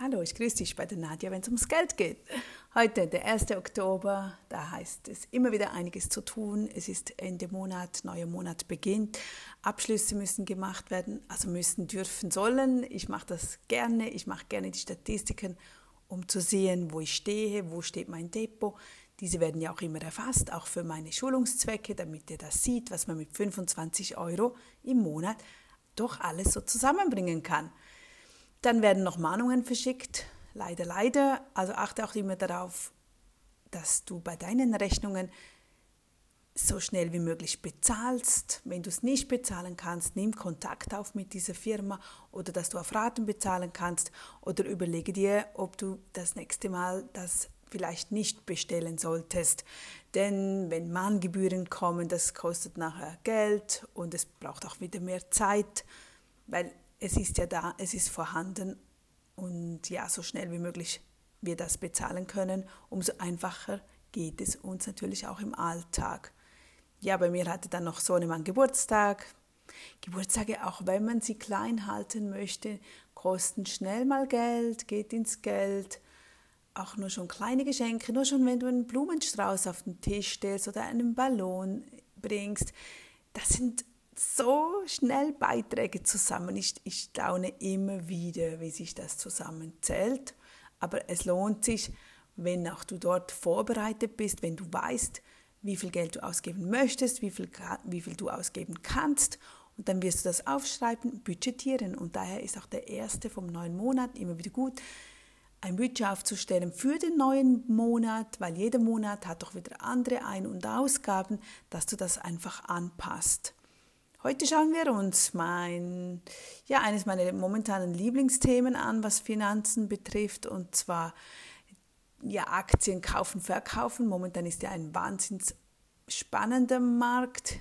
Hallo, ich grüße dich bei der Nadja, wenn es ums Geld geht. Heute, der 1. Oktober, da heißt es immer wieder einiges zu tun. Es ist Ende Monat, neuer Monat beginnt. Abschlüsse müssen gemacht werden, also müssen, dürfen, sollen. Ich mache das gerne, ich mache gerne die Statistiken, um zu sehen, wo ich stehe, wo steht mein Depot. Diese werden ja auch immer erfasst, auch für meine Schulungszwecke, damit ihr das sieht, was man mit 25 Euro im Monat doch alles so zusammenbringen kann. Dann werden noch Mahnungen verschickt. Leider, leider. Also achte auch immer darauf, dass du bei deinen Rechnungen so schnell wie möglich bezahlst. Wenn du es nicht bezahlen kannst, nimm Kontakt auf mit dieser Firma oder dass du auf Raten bezahlen kannst oder überlege dir, ob du das nächste Mal das vielleicht nicht bestellen solltest. Denn wenn Mahngebühren kommen, das kostet nachher Geld und es braucht auch wieder mehr Zeit, weil es ist ja da, es ist vorhanden und ja, so schnell wie möglich wir das bezahlen können, umso einfacher geht es uns natürlich auch im Alltag. Ja, bei mir hatte dann noch Sohnemann Geburtstag. Geburtstage, auch wenn man sie klein halten möchte, kosten schnell mal Geld, geht ins Geld. Auch nur schon kleine Geschenke, nur schon wenn du einen Blumenstrauß auf den Tisch stellst oder einen Ballon bringst. Das sind so schnell Beiträge zusammen. Ich, ich staune immer wieder, wie sich das zusammenzählt. Aber es lohnt sich, wenn auch du dort vorbereitet bist, wenn du weißt, wie viel Geld du ausgeben möchtest, wie viel, wie viel du ausgeben kannst. Und dann wirst du das aufschreiben, budgetieren. Und daher ist auch der erste vom neuen Monat immer wieder gut, ein Budget aufzustellen für den neuen Monat, weil jeder Monat hat doch wieder andere Ein- und Ausgaben, dass du das einfach anpasst. Heute schauen wir uns mein, ja, eines meiner momentanen Lieblingsthemen an, was Finanzen betrifft, und zwar ja, Aktien kaufen, verkaufen. Momentan ist ja ein wahnsinnig spannender Markt.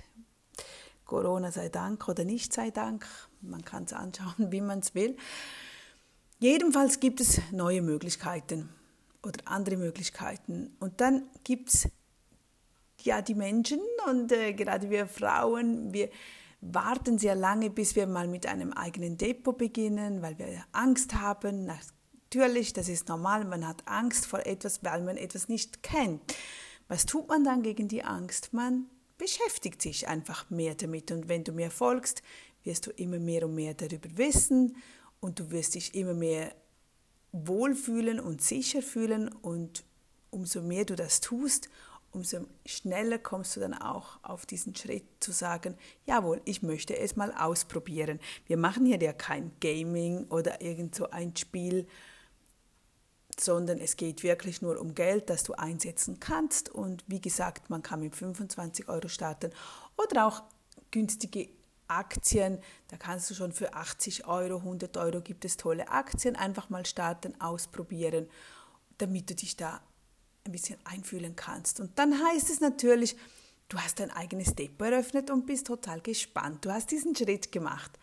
Corona sei Dank oder nicht sei Dank. Man kann es anschauen, wie man es will. Jedenfalls gibt es neue Möglichkeiten oder andere Möglichkeiten. Und dann gibt es ja die Menschen und äh, gerade wir Frauen, wir warten sehr lange, bis wir mal mit einem eigenen Depot beginnen, weil wir Angst haben. Natürlich, das ist normal, man hat Angst vor etwas, weil man etwas nicht kennt. Was tut man dann gegen die Angst? Man beschäftigt sich einfach mehr damit und wenn du mir folgst, wirst du immer mehr und mehr darüber wissen und du wirst dich immer mehr wohlfühlen und sicher fühlen und umso mehr du das tust, umso schneller kommst du dann auch auf diesen Schritt zu sagen, jawohl, ich möchte es mal ausprobieren. Wir machen hier ja kein Gaming oder irgend so ein Spiel, sondern es geht wirklich nur um Geld, das du einsetzen kannst. Und wie gesagt, man kann mit 25 Euro starten oder auch günstige Aktien. Da kannst du schon für 80 Euro, 100 Euro gibt es tolle Aktien. Einfach mal starten, ausprobieren, damit du dich da ein bisschen einfühlen kannst. Und dann heißt es natürlich, du hast dein eigenes Depot eröffnet und bist total gespannt. Du hast diesen Schritt gemacht.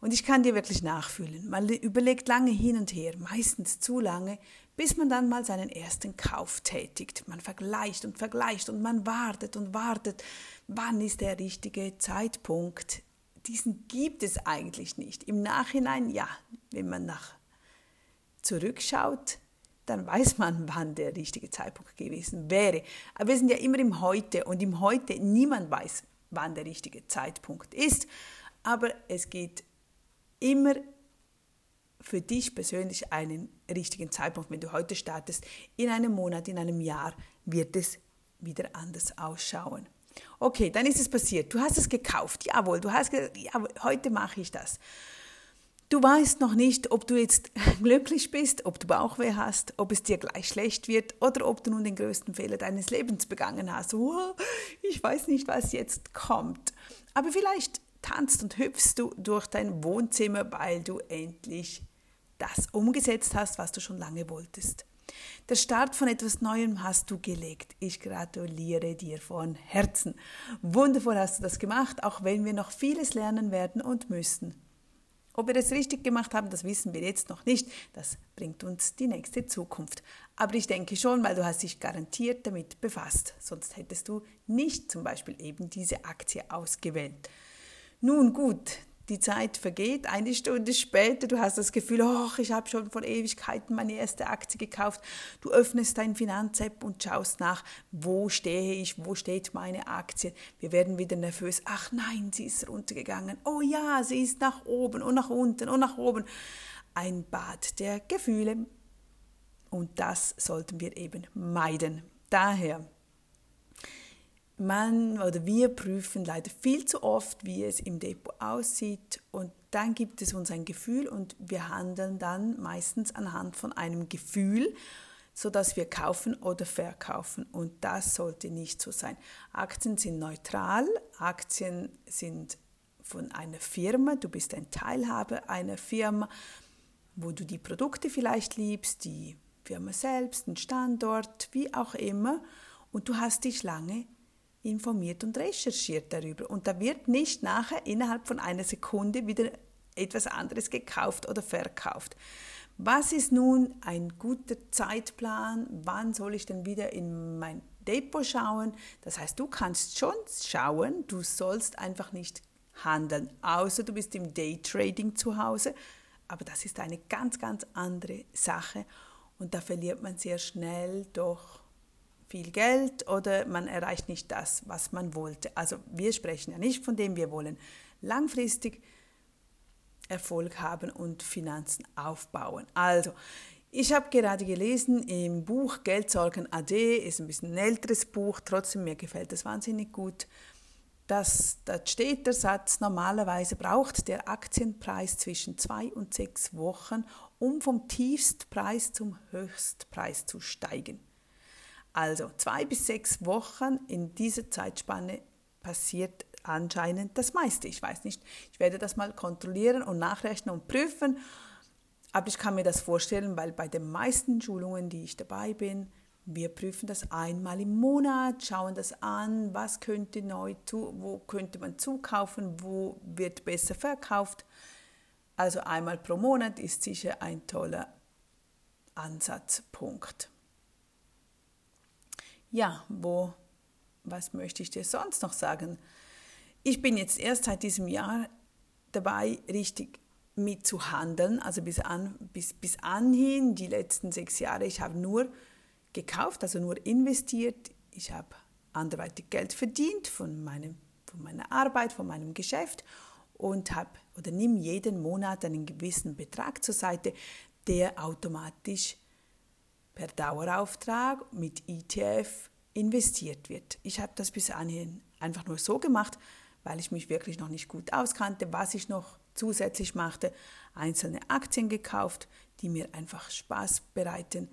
Und ich kann dir wirklich nachfühlen. Man überlegt lange hin und her, meistens zu lange, bis man dann mal seinen ersten Kauf tätigt. Man vergleicht und vergleicht und man wartet und wartet. Wann ist der richtige Zeitpunkt? Diesen gibt es eigentlich nicht. Im Nachhinein, ja, wenn man nach zurückschaut, dann weiß man, wann der richtige Zeitpunkt gewesen wäre. Aber wir sind ja immer im Heute und im Heute niemand weiß, wann der richtige Zeitpunkt ist. Aber es geht immer für dich persönlich einen richtigen Zeitpunkt. Wenn du heute startest, in einem Monat, in einem Jahr wird es wieder anders ausschauen. Okay, dann ist es passiert. Du hast es gekauft. Jawohl, du hast gesagt, ja, heute mache ich das. Du weißt noch nicht, ob du jetzt glücklich bist, ob du Bauchweh hast, ob es dir gleich schlecht wird oder ob du nun den größten Fehler deines Lebens begangen hast. Oh, ich weiß nicht, was jetzt kommt. Aber vielleicht tanzt und hüpfst du durch dein Wohnzimmer, weil du endlich das umgesetzt hast, was du schon lange wolltest. Der Start von etwas Neuem hast du gelegt. Ich gratuliere dir von Herzen. Wundervoll hast du das gemacht, auch wenn wir noch vieles lernen werden und müssen. Ob wir das richtig gemacht haben, das wissen wir jetzt noch nicht. Das bringt uns die nächste Zukunft. Aber ich denke schon, weil du hast dich garantiert damit befasst. Sonst hättest du nicht zum Beispiel eben diese Aktie ausgewählt. Nun gut, die Zeit vergeht, eine Stunde später, du hast das Gefühl, oh, ich habe schon vor Ewigkeiten meine erste Aktie gekauft. Du öffnest dein Finanzapp und schaust nach, wo stehe ich, wo steht meine Aktie. Wir werden wieder nervös. Ach nein, sie ist runtergegangen. Oh ja, sie ist nach oben und nach unten und nach oben. Ein Bad der Gefühle. Und das sollten wir eben meiden. Daher man oder wir prüfen leider viel zu oft, wie es im Depot aussieht. Und dann gibt es uns ein Gefühl und wir handeln dann meistens anhand von einem Gefühl, sodass wir kaufen oder verkaufen. Und das sollte nicht so sein. Aktien sind neutral, Aktien sind von einer Firma, du bist ein Teilhaber einer Firma, wo du die Produkte vielleicht liebst, die Firma selbst, den Standort, wie auch immer. Und du hast dich lange informiert und recherchiert darüber. Und da wird nicht nachher innerhalb von einer Sekunde wieder etwas anderes gekauft oder verkauft. Was ist nun ein guter Zeitplan? Wann soll ich denn wieder in mein Depot schauen? Das heißt, du kannst schon schauen, du sollst einfach nicht handeln, außer du bist im Daytrading zu Hause. Aber das ist eine ganz, ganz andere Sache und da verliert man sehr schnell doch viel Geld oder man erreicht nicht das, was man wollte. Also wir sprechen ja nicht von dem, wir wollen langfristig Erfolg haben und Finanzen aufbauen. Also, ich habe gerade gelesen im Buch Geldsorgen AD, ist ein bisschen ein älteres Buch, trotzdem mir gefällt das wahnsinnig gut. Das, da steht der Satz, normalerweise braucht der Aktienpreis zwischen zwei und sechs Wochen, um vom Tiefstpreis zum Höchstpreis zu steigen. Also zwei bis sechs Wochen in dieser Zeitspanne passiert anscheinend das meiste. Ich weiß nicht, ich werde das mal kontrollieren und nachrechnen und prüfen. Aber ich kann mir das vorstellen, weil bei den meisten Schulungen, die ich dabei bin, wir prüfen das einmal im Monat, schauen das an, was könnte neu zu, wo könnte man zukaufen, wo wird besser verkauft. Also einmal pro Monat ist sicher ein toller Ansatzpunkt. Ja, wo, was möchte ich dir sonst noch sagen? Ich bin jetzt erst seit diesem Jahr dabei, richtig mit zu handeln, also bis, an, bis, bis anhin, die letzten sechs Jahre, ich habe nur gekauft, also nur investiert, ich habe anderweitig Geld verdient von, meinem, von meiner Arbeit, von meinem Geschäft und habe oder nimm jeden Monat einen gewissen Betrag zur Seite, der automatisch per Dauerauftrag mit ETF investiert wird. Ich habe das bis anhin einfach nur so gemacht, weil ich mich wirklich noch nicht gut auskannte, was ich noch zusätzlich machte, einzelne Aktien gekauft, die mir einfach Spaß bereiten,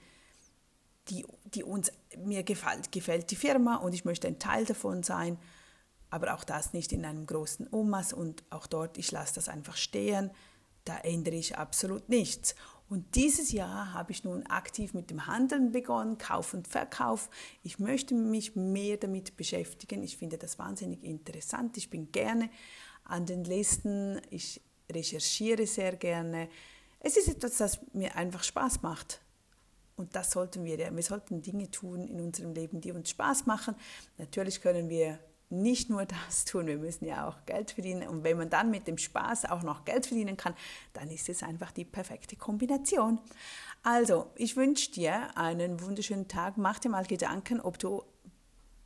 die, die uns, mir gefällt, gefällt die Firma und ich möchte ein Teil davon sein, aber auch das nicht in einem großen Ummaß und auch dort, ich lasse das einfach stehen, da ändere ich absolut nichts. Und dieses Jahr habe ich nun aktiv mit dem Handeln begonnen, Kauf und Verkauf. Ich möchte mich mehr damit beschäftigen. Ich finde das wahnsinnig interessant. Ich bin gerne an den Listen. Ich recherchiere sehr gerne. Es ist etwas, das mir einfach Spaß macht. Und das sollten wir. Wir sollten Dinge tun in unserem Leben, die uns Spaß machen. Natürlich können wir nicht nur das tun, wir müssen ja auch Geld verdienen. Und wenn man dann mit dem Spaß auch noch Geld verdienen kann, dann ist es einfach die perfekte Kombination. Also, ich wünsche dir einen wunderschönen Tag. Mach dir mal Gedanken, ob du,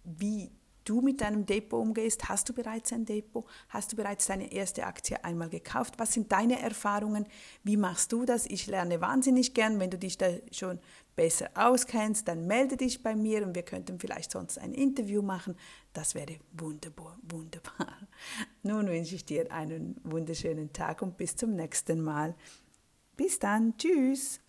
wie du mit deinem Depot umgehst. Hast du bereits ein Depot? Hast du bereits deine erste Aktie einmal gekauft? Was sind deine Erfahrungen? Wie machst du das? Ich lerne wahnsinnig gern. Wenn du dich da schon besser auskennst, dann melde dich bei mir und wir könnten vielleicht sonst ein Interview machen. Das wäre wunderbar, wunderbar. Nun wünsche ich dir einen wunderschönen Tag und bis zum nächsten Mal. Bis dann. Tschüss.